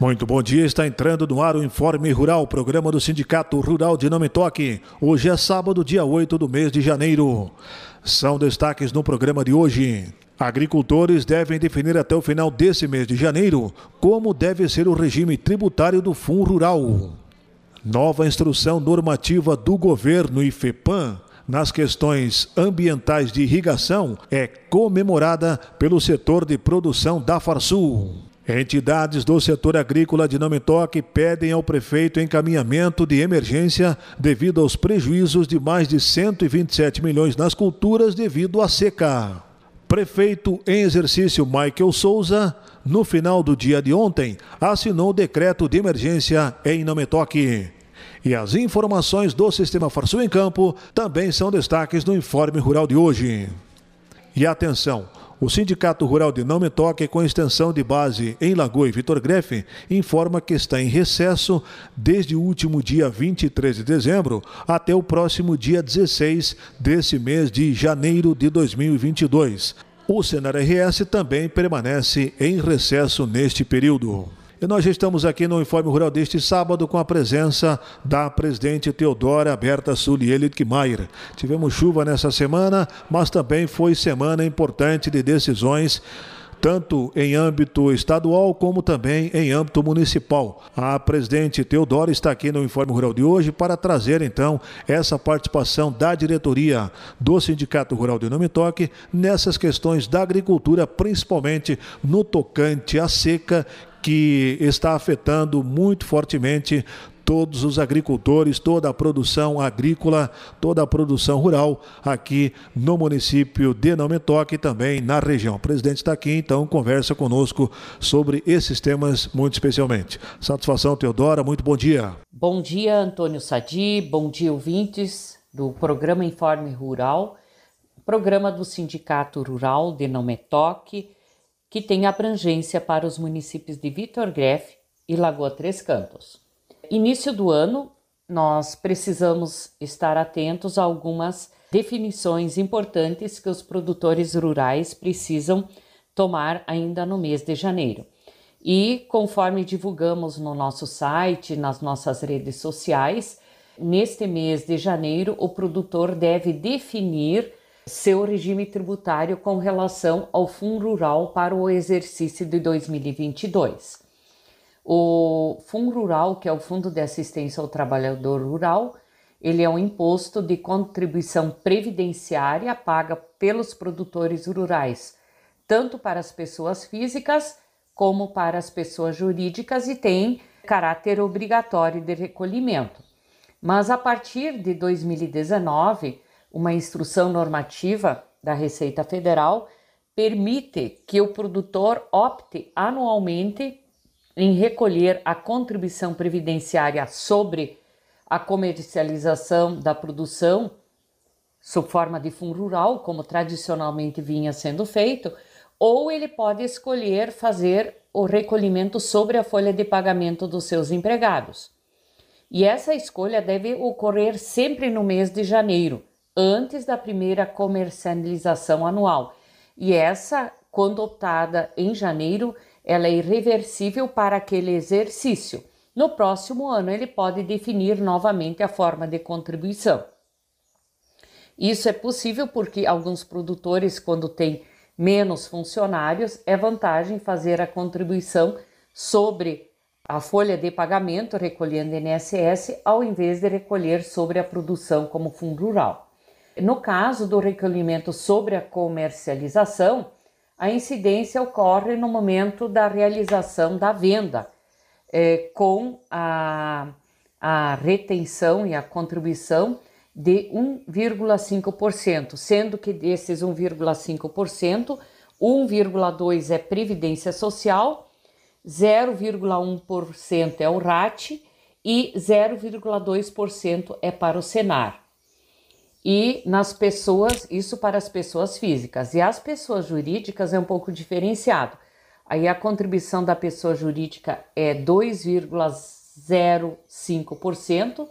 Muito bom dia, está entrando no ar o Informe Rural, programa do Sindicato Rural de Nome Toque. Hoje é sábado, dia 8 do mês de janeiro. São destaques no programa de hoje. Agricultores devem definir até o final desse mês de janeiro como deve ser o regime tributário do Fundo Rural. Nova instrução normativa do governo IFEPAM nas questões ambientais de irrigação é comemorada pelo setor de produção da Farsul. Entidades do setor agrícola de Nametoque pedem ao prefeito encaminhamento de emergência devido aos prejuízos de mais de 127 milhões nas culturas devido à seca. Prefeito em exercício Michael Souza, no final do dia de ontem, assinou o decreto de emergência em Nametoque. E as informações do Sistema Farsul em Campo também são destaques no informe rural de hoje. E atenção! O Sindicato Rural de Não Me Toque, com extensão de base em Lagoa e Vitor Grefe, informa que está em recesso desde o último dia 23 de dezembro até o próximo dia 16 desse mês de janeiro de 2022. O Senar RS também permanece em recesso neste período. E nós estamos aqui no Informe Rural deste sábado com a presença da presidente Teodora Berta Sulielit Maier. Tivemos chuva nessa semana, mas também foi semana importante de decisões tanto em âmbito estadual como também em âmbito municipal. A presidente Teodora está aqui no Informe Rural de hoje para trazer então essa participação da diretoria do Sindicato Rural de Nome Toque nessas questões da agricultura, principalmente no tocante à seca que está afetando muito fortemente todos os agricultores, toda a produção agrícola, toda a produção rural aqui no município de Nametoque e também na região. O presidente está aqui, então conversa conosco sobre esses temas muito especialmente. Satisfação, Teodora, muito bom dia. Bom dia, Antônio Sadi, bom dia, ouvintes do programa Informe Rural, programa do Sindicato Rural de Nametoque, que tem abrangência para os municípios de Vitor Greff e Lagoa Três Cantos. Início do ano, nós precisamos estar atentos a algumas definições importantes que os produtores rurais precisam tomar ainda no mês de janeiro. E conforme divulgamos no nosso site, nas nossas redes sociais, neste mês de janeiro o produtor deve definir seu regime tributário com relação ao Fundo Rural para o exercício de 2022. O Fundo Rural, que é o Fundo de Assistência ao Trabalhador Rural, ele é um imposto de contribuição previdenciária paga pelos produtores rurais, tanto para as pessoas físicas como para as pessoas jurídicas e tem caráter obrigatório de recolhimento. Mas a partir de 2019, uma instrução normativa da Receita Federal permite que o produtor opte anualmente em recolher a contribuição previdenciária sobre a comercialização da produção sob forma de fundo rural, como tradicionalmente vinha sendo feito, ou ele pode escolher fazer o recolhimento sobre a folha de pagamento dos seus empregados. E essa escolha deve ocorrer sempre no mês de janeiro, antes da primeira comercialização anual. E essa, quando optada em janeiro, ela é irreversível para aquele exercício. No próximo ano, ele pode definir novamente a forma de contribuição. Isso é possível porque alguns produtores, quando têm menos funcionários, é vantagem fazer a contribuição sobre a folha de pagamento recolhendo INSS, ao invés de recolher sobre a produção como fundo rural. No caso do recolhimento sobre a comercialização, a incidência ocorre no momento da realização da venda, é, com a, a retenção e a contribuição de 1,5%, sendo que desses 1,5%, 1,2% é Previdência Social, 0,1% é o RAT e 0,2% é para o Senar e nas pessoas, isso para as pessoas físicas. E as pessoas jurídicas é um pouco diferenciado. Aí a contribuição da pessoa jurídica é 2,05%,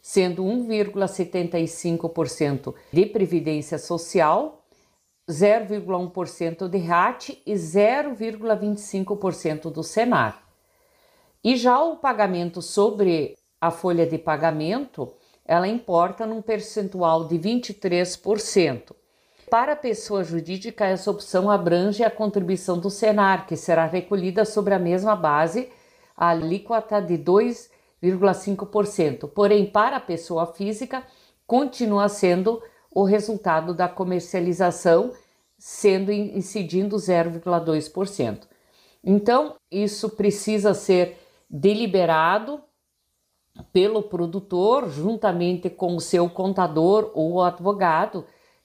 sendo 1,75% de previdência social, 0,1% de RAT e 0,25% do Senar. E já o pagamento sobre a folha de pagamento, ela importa num percentual de 23%. Para a pessoa jurídica, essa opção abrange a contribuição do Senar, que será recolhida sobre a mesma base, a alíquota de 2,5%. Porém, para a pessoa física, continua sendo o resultado da comercialização, sendo incidindo 0,2%. Então, isso precisa ser deliberado pelo produtor, juntamente com o seu contador ou advogado,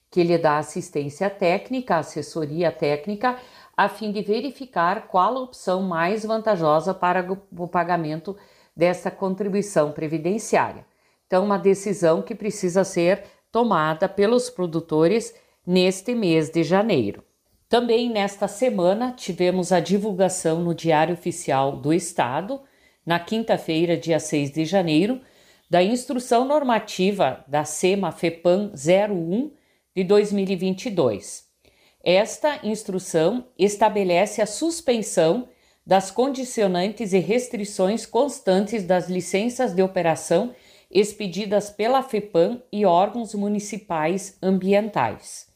que lhe dá assistência técnica, assessoria técnica, a fim de verificar qual a opção mais vantajosa para o pagamento dessa contribuição previdenciária. Então, uma decisão que precisa ser tomada pelos produtores neste mês de janeiro. Também nesta semana tivemos a divulgação no Diário Oficial do Estado, na quinta-feira, dia 6 de janeiro, da Instrução Normativa da SEMA FEPAM 01 de 2022. Esta instrução estabelece a suspensão das condicionantes e restrições constantes das licenças de operação expedidas pela FEPAM e órgãos municipais ambientais.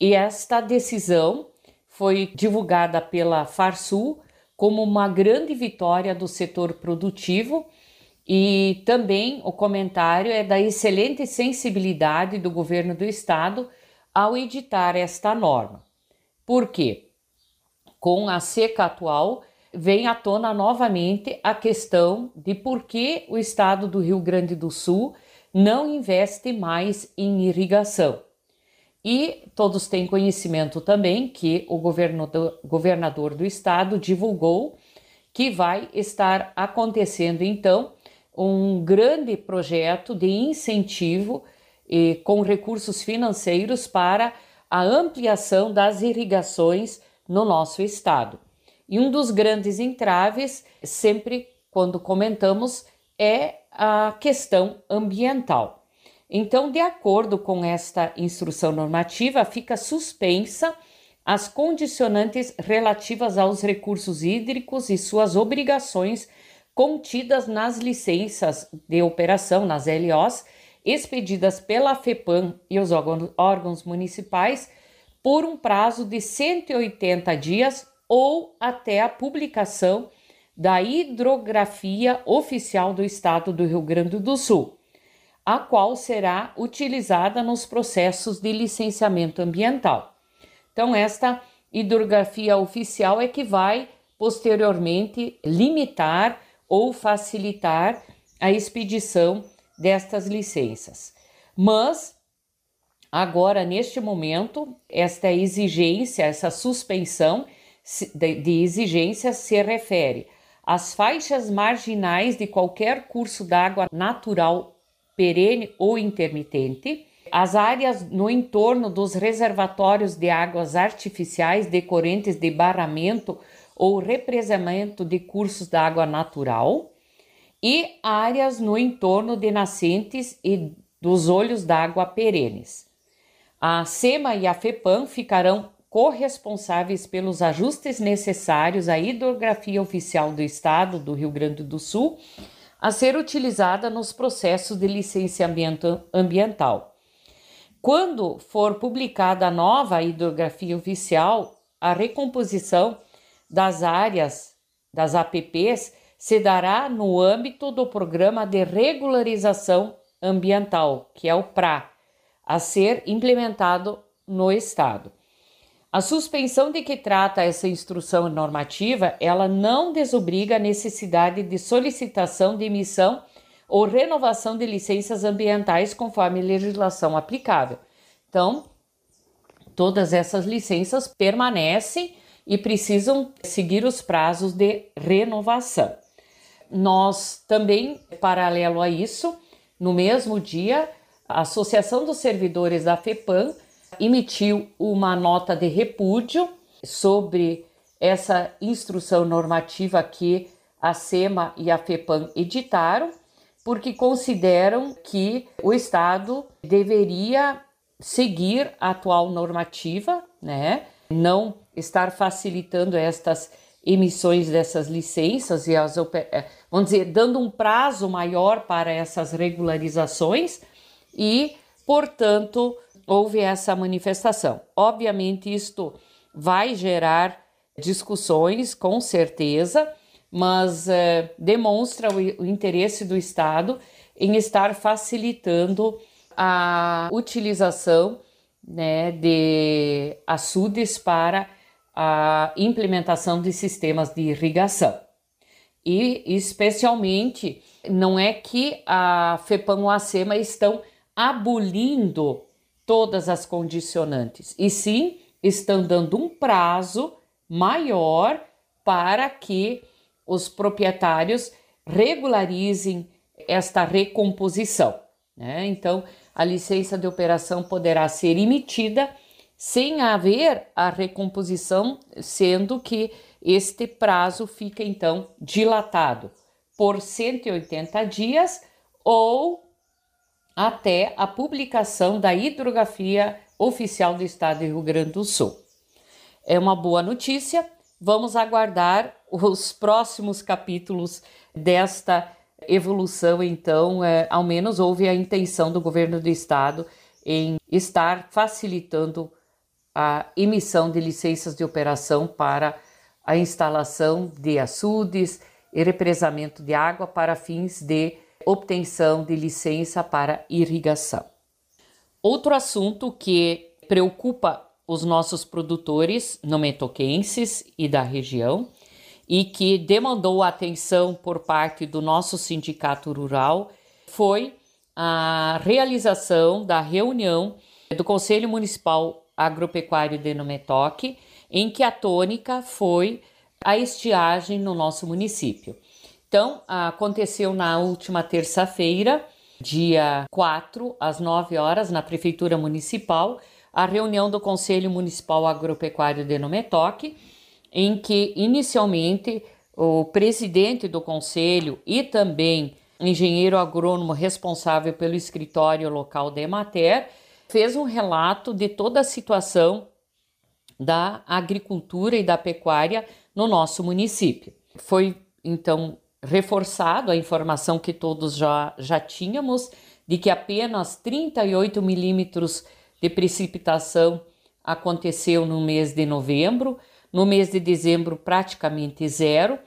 E esta decisão foi divulgada pela Farsul como uma grande vitória do setor produtivo e também o comentário é da excelente sensibilidade do governo do estado ao editar esta norma. Por quê? Com a seca atual, vem à tona novamente a questão de por que o estado do Rio Grande do Sul não investe mais em irrigação. E todos têm conhecimento também que o governador, governador do estado divulgou que vai estar acontecendo então um grande projeto de incentivo com recursos financeiros para a ampliação das irrigações no nosso estado. E um dos grandes entraves, sempre quando comentamos, é a questão ambiental. Então, de acordo com esta instrução normativa, fica suspensa as condicionantes relativas aos recursos hídricos e suas obrigações contidas nas licenças de operação, nas LOs, expedidas pela FEPAM e os órgãos municipais por um prazo de 180 dias ou até a publicação da hidrografia oficial do Estado do Rio Grande do Sul, a qual será utilizada nos processos de licenciamento ambiental. Então, esta hidrografia oficial é que vai posteriormente limitar ou facilitar a expedição destas licenças. Mas agora, neste momento, esta exigência, essa suspensão de exigência se refere às faixas marginais de qualquer curso d'água natural perene ou intermitente, as áreas no entorno dos reservatórios de águas artificiais decorrentes de barramento ou represamento de cursos d'água natural e áreas no entorno de nascentes e dos olhos d'água perenes. A SEMA e a FEPAM ficarão corresponsáveis pelos ajustes necessários à hidrografia oficial do Estado do Rio Grande do Sul a ser utilizada nos processos de licenciamento ambiental. Quando for publicada a nova hidrografia oficial, a recomposição das áreas das APPs se dará no âmbito do Programa de Regularização Ambiental, que é o PRA, a ser implementado no Estado. A suspensão de que trata essa instrução normativa, ela não desobriga a necessidade de solicitação de emissão ou renovação de licenças ambientais conforme legislação aplicável. Então, todas essas licenças permanecem e precisam seguir os prazos de renovação. Nós também, paralelo a isso, no mesmo dia, a Associação dos Servidores da FEPAM emitiu uma nota de repúdio sobre essa instrução normativa que a SEMA e a FEPAM editaram, porque consideram que o Estado deveria seguir a atual normativa, né? Não estar facilitando estas emissões dessas licenças e as eh, vamos dizer dando um prazo maior para essas regularizações e, portanto, houve essa manifestação. Obviamente isto vai gerar discussões, com certeza, mas eh, demonstra o, o interesse do Estado em estar facilitando a utilização né, de açudes para a implementação de sistemas de irrigação. E, especialmente, não é que a FEPAM ou a SEMA estão abolindo todas as condicionantes, e sim estão dando um prazo maior para que os proprietários regularizem esta recomposição. Né? Então, a licença de operação poderá ser emitida sem haver a recomposição, sendo que este prazo fica então dilatado por 180 dias ou até a publicação da hidrografia oficial do estado de Rio Grande do Sul. É uma boa notícia. Vamos aguardar os próximos capítulos desta evolução. Então, é, ao menos houve a intenção do governo do estado em estar facilitando a emissão de licenças de operação para a instalação de açudes e represamento de água para fins de obtenção de licença para irrigação. Outro assunto que preocupa os nossos produtores nometoquenses e da região e que demandou atenção por parte do nosso sindicato rural foi a realização da reunião do Conselho Municipal Agropecuário de Nometoque, em que a tônica foi a estiagem no nosso município. Então, aconteceu na última terça-feira, dia 4, às 9 horas, na Prefeitura Municipal, a reunião do Conselho Municipal Agropecuário de Nometoque, em que inicialmente o presidente do conselho e também engenheiro agrônomo responsável pelo escritório local da Emater fez um relato de toda a situação da agricultura e da pecuária no nosso município. Foi então reforçado a informação que todos já, já tínhamos de que apenas 38 milímetros de precipitação aconteceu no mês de novembro, no mês de dezembro praticamente zero,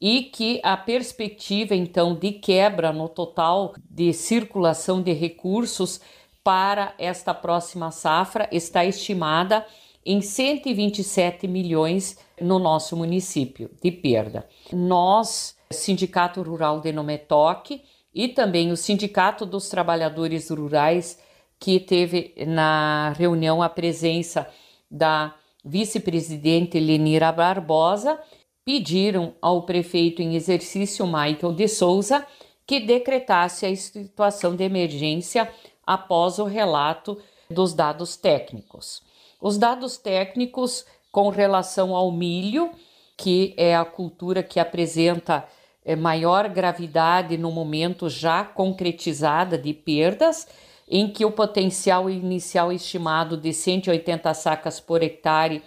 e que a perspectiva então de quebra no total de circulação de recursos para esta próxima safra está estimada em 127 milhões no nosso município de perda. Nós, Sindicato Rural de Nometoque e também o Sindicato dos Trabalhadores Rurais que teve na reunião a presença da vice-presidente Lenira Barbosa, pediram ao prefeito em exercício Michael de Souza que decretasse a situação de emergência após o relato dos dados técnicos. Os dados técnicos com relação ao milho, que é a cultura que apresenta eh, maior gravidade no momento já concretizada de perdas, em que o potencial inicial estimado de 180 sacas por hectare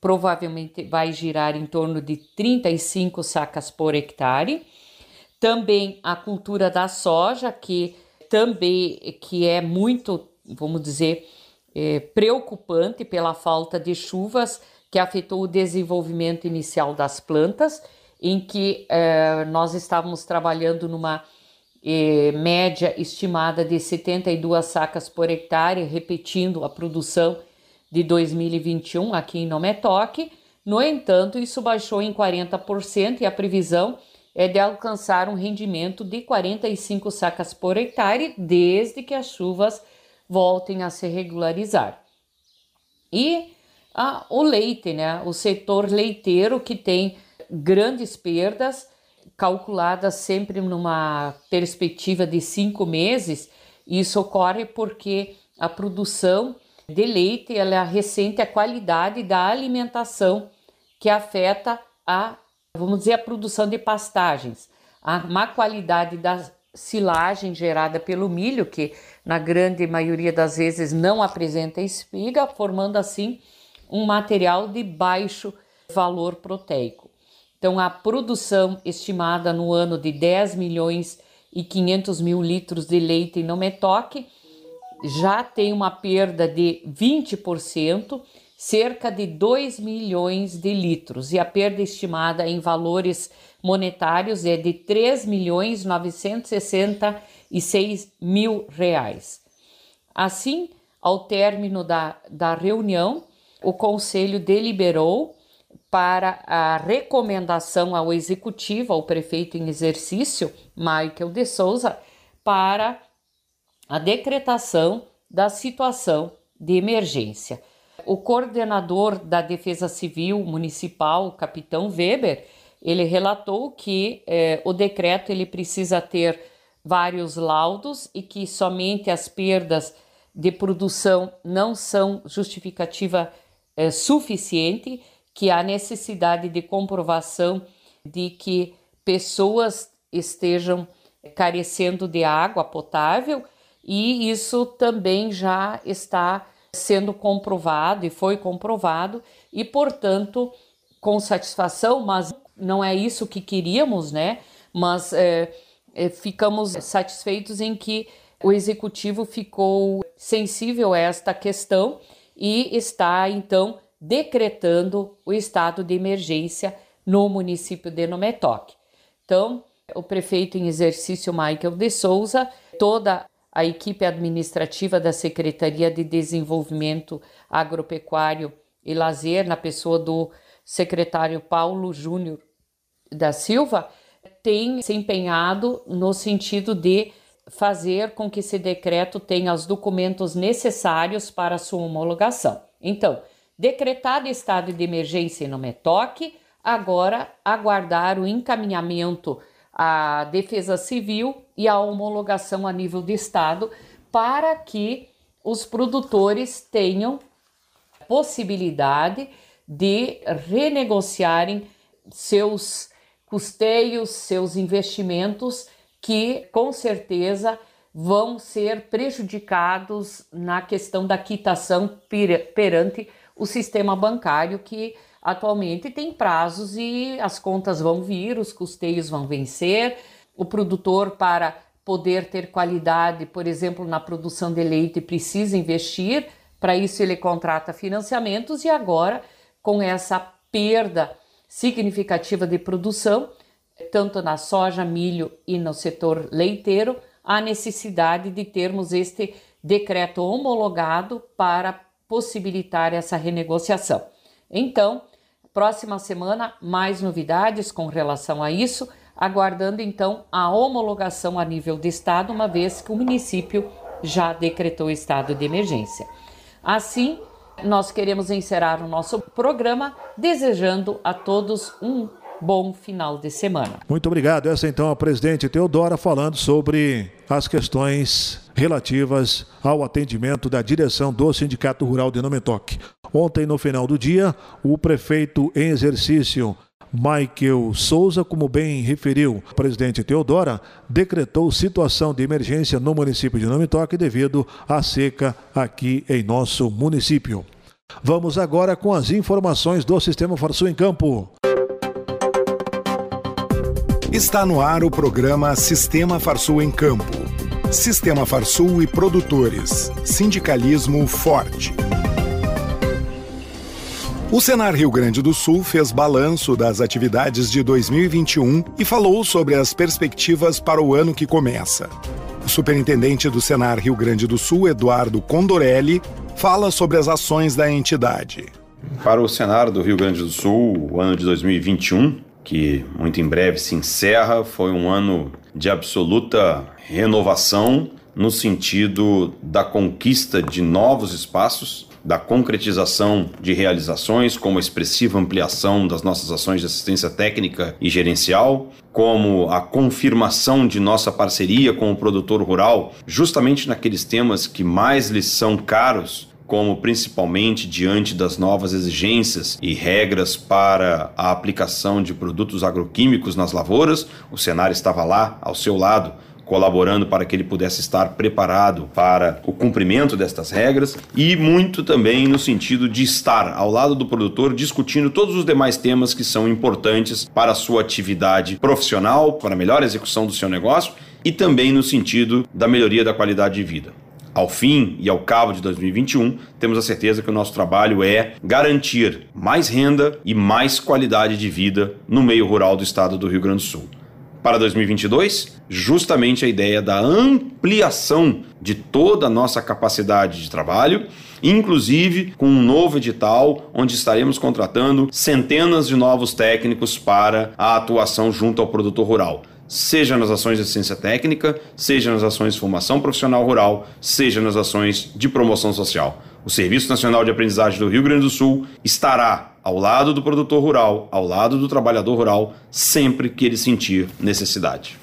provavelmente vai girar em torno de 35 sacas por hectare. Também a cultura da soja, que também que é muito, vamos dizer, é, preocupante pela falta de chuvas que afetou o desenvolvimento inicial das plantas, em que é, nós estávamos trabalhando numa eh, média estimada de 72 sacas por hectare, repetindo a produção de 2021 aqui em Nometoque. No entanto, isso baixou em 40% e a previsão é de alcançar um rendimento de 45 sacas por hectare desde que as chuvas voltem a se regularizar. E ah, o leite, né? O setor leiteiro que tem grandes perdas calculada sempre numa perspectiva de cinco meses. Isso ocorre porque a produção de leite ela ressente a qualidade da alimentação que afeta a, vamos dizer, a produção de pastagens, a má qualidade da silagem gerada pelo milho, que na grande maioria das vezes não apresenta espiga, formando assim um material de baixo valor proteico. Então, a produção estimada no ano de 10 milhões e 500 mil litros de leite no metoque já tem uma perda de 20%, cerca de 2 milhões de litros, e a perda estimada em valores monetários é de 3 milhões 966 mil reais. Assim, ao término da, da reunião, o Conselho deliberou para a recomendação ao executivo, ao prefeito em exercício, Michael de Souza, para a decretação da situação de emergência. O coordenador da Defesa Civil Municipal, capitão Weber, ele relatou que eh, o decreto ele precisa ter vários laudos e que somente as perdas de produção não são justificativa eh, suficiente, que há necessidade de comprovação de que pessoas estejam carecendo de água potável e isso também já está sendo comprovado e foi comprovado e, portanto, com satisfação, mas não é isso que queríamos, né? Mas é, é, ficamos satisfeitos em que o executivo ficou sensível a esta questão e está então decretando o estado de emergência no município de Nometoc. Então, o prefeito em exercício Michael de Souza, toda a equipe administrativa da Secretaria de Desenvolvimento Agropecuário e Lazer, na pessoa do secretário Paulo Júnior da Silva, tem se empenhado no sentido de fazer com que esse decreto tenha os documentos necessários para sua homologação. Então, decretado estado de emergência no METOC, agora aguardar o encaminhamento à Defesa Civil e a homologação a nível de estado para que os produtores tenham possibilidade de renegociarem seus custeios, seus investimentos, que com certeza vão ser prejudicados na questão da quitação perante o sistema bancário, que atualmente tem prazos e as contas vão vir, os custeios vão vencer, o produtor, para poder ter qualidade, por exemplo, na produção de leite, precisa investir, para isso ele contrata financiamentos e agora, com essa perda significativa de produção, tanto na soja, milho e no setor leiteiro, há necessidade de termos este decreto homologado para possibilitar essa renegociação. Então, próxima semana, mais novidades com relação a isso, aguardando então a homologação a nível de estado, uma vez que o município já decretou estado de emergência. Assim, nós queremos encerrar o nosso programa desejando a todos um bom final de semana. Muito obrigado. Essa então a presidente Teodora falando sobre as questões relativas ao atendimento da direção do Sindicato Rural de Nometoc. Ontem, no final do dia, o prefeito em exercício Michael Souza, como bem referiu o presidente Teodora, decretou situação de emergência no município de Nometoc devido à seca aqui em nosso município. Vamos agora com as informações do Sistema Farsul em Campo. Está no ar o programa Sistema Farsul em Campo. Sistema Farsul e produtores. Sindicalismo forte. O Senar Rio Grande do Sul fez balanço das atividades de 2021 e falou sobre as perspectivas para o ano que começa. O superintendente do Senar Rio Grande do Sul, Eduardo Condorelli, fala sobre as ações da entidade. Para o Senar do Rio Grande do Sul, o ano de 2021 que muito em breve se encerra. Foi um ano de absoluta renovação no sentido da conquista de novos espaços, da concretização de realizações, como a expressiva ampliação das nossas ações de assistência técnica e gerencial, como a confirmação de nossa parceria com o produtor rural, justamente naqueles temas que mais lhes são caros como principalmente diante das novas exigências e regras para a aplicação de produtos agroquímicos nas lavouras, o cenário estava lá ao seu lado colaborando para que ele pudesse estar preparado para o cumprimento destas regras e muito também no sentido de estar ao lado do produtor discutindo todos os demais temas que são importantes para a sua atividade profissional, para a melhor execução do seu negócio e também no sentido da melhoria da qualidade de vida. Ao fim e ao cabo de 2021, temos a certeza que o nosso trabalho é garantir mais renda e mais qualidade de vida no meio rural do estado do Rio Grande do Sul. Para 2022, justamente a ideia da ampliação de toda a nossa capacidade de trabalho, inclusive com um novo edital onde estaremos contratando centenas de novos técnicos para a atuação junto ao produtor rural seja nas ações de assistência técnica, seja nas ações de formação profissional rural, seja nas ações de promoção social. O Serviço Nacional de Aprendizagem do Rio Grande do Sul estará ao lado do produtor rural, ao lado do trabalhador rural, sempre que ele sentir necessidade.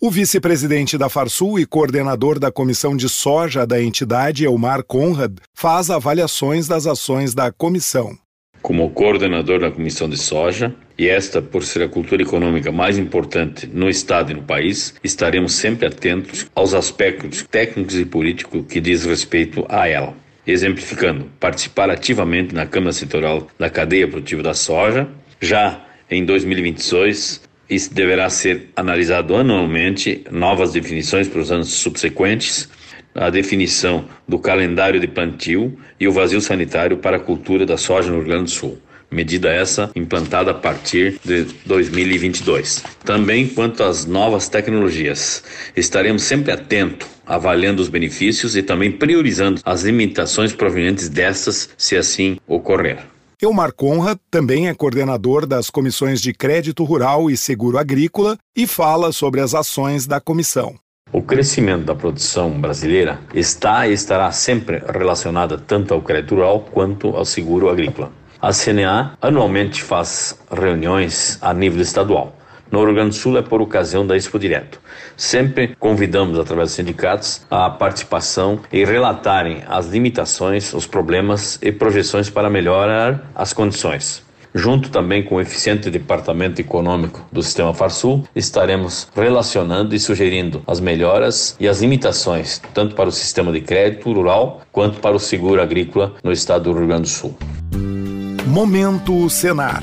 O vice-presidente da Farsul e coordenador da comissão de soja da entidade, Elmar Conrad, faz avaliações das ações da comissão como coordenador da Comissão de Soja, e esta por ser a cultura econômica mais importante no Estado e no país, estaremos sempre atentos aos aspectos técnicos e políticos que diz respeito a ela. Exemplificando, participar ativamente na Câmara Setorial da cadeia produtiva da soja, já em 2022, isso deverá ser analisado anualmente, novas definições para os anos subsequentes, a definição do calendário de plantio e o vazio sanitário para a cultura da soja no Rio Grande do Sul. Medida essa implantada a partir de 2022. Também quanto às novas tecnologias, estaremos sempre atentos, avaliando os benefícios e também priorizando as limitações provenientes destas, se assim ocorrer. Elmar Conrad também é coordenador das comissões de crédito rural e seguro agrícola e fala sobre as ações da comissão. O crescimento da produção brasileira está e estará sempre relacionada tanto ao crédito rural quanto ao seguro agrícola. A CNA anualmente faz reuniões a nível estadual. No Rio Grande do Sul é por ocasião da Expo Direto. Sempre convidamos, através dos sindicatos, a participação e relatarem as limitações, os problemas e projeções para melhorar as condições. Junto também com o eficiente departamento econômico do sistema Farsul, estaremos relacionando e sugerindo as melhoras e as limitações, tanto para o sistema de crédito rural quanto para o seguro agrícola no estado do Rio Grande do Sul. Momento Senar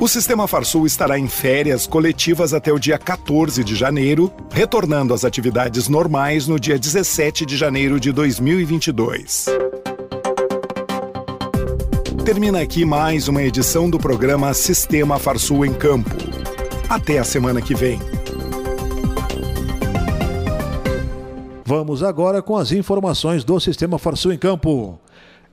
O Sistema Farsul estará em férias coletivas até o dia 14 de janeiro, retornando às atividades normais no dia 17 de janeiro de 2022. Termina aqui mais uma edição do programa Sistema Farsul em Campo. Até a semana que vem. Vamos agora com as informações do Sistema Farsul em Campo.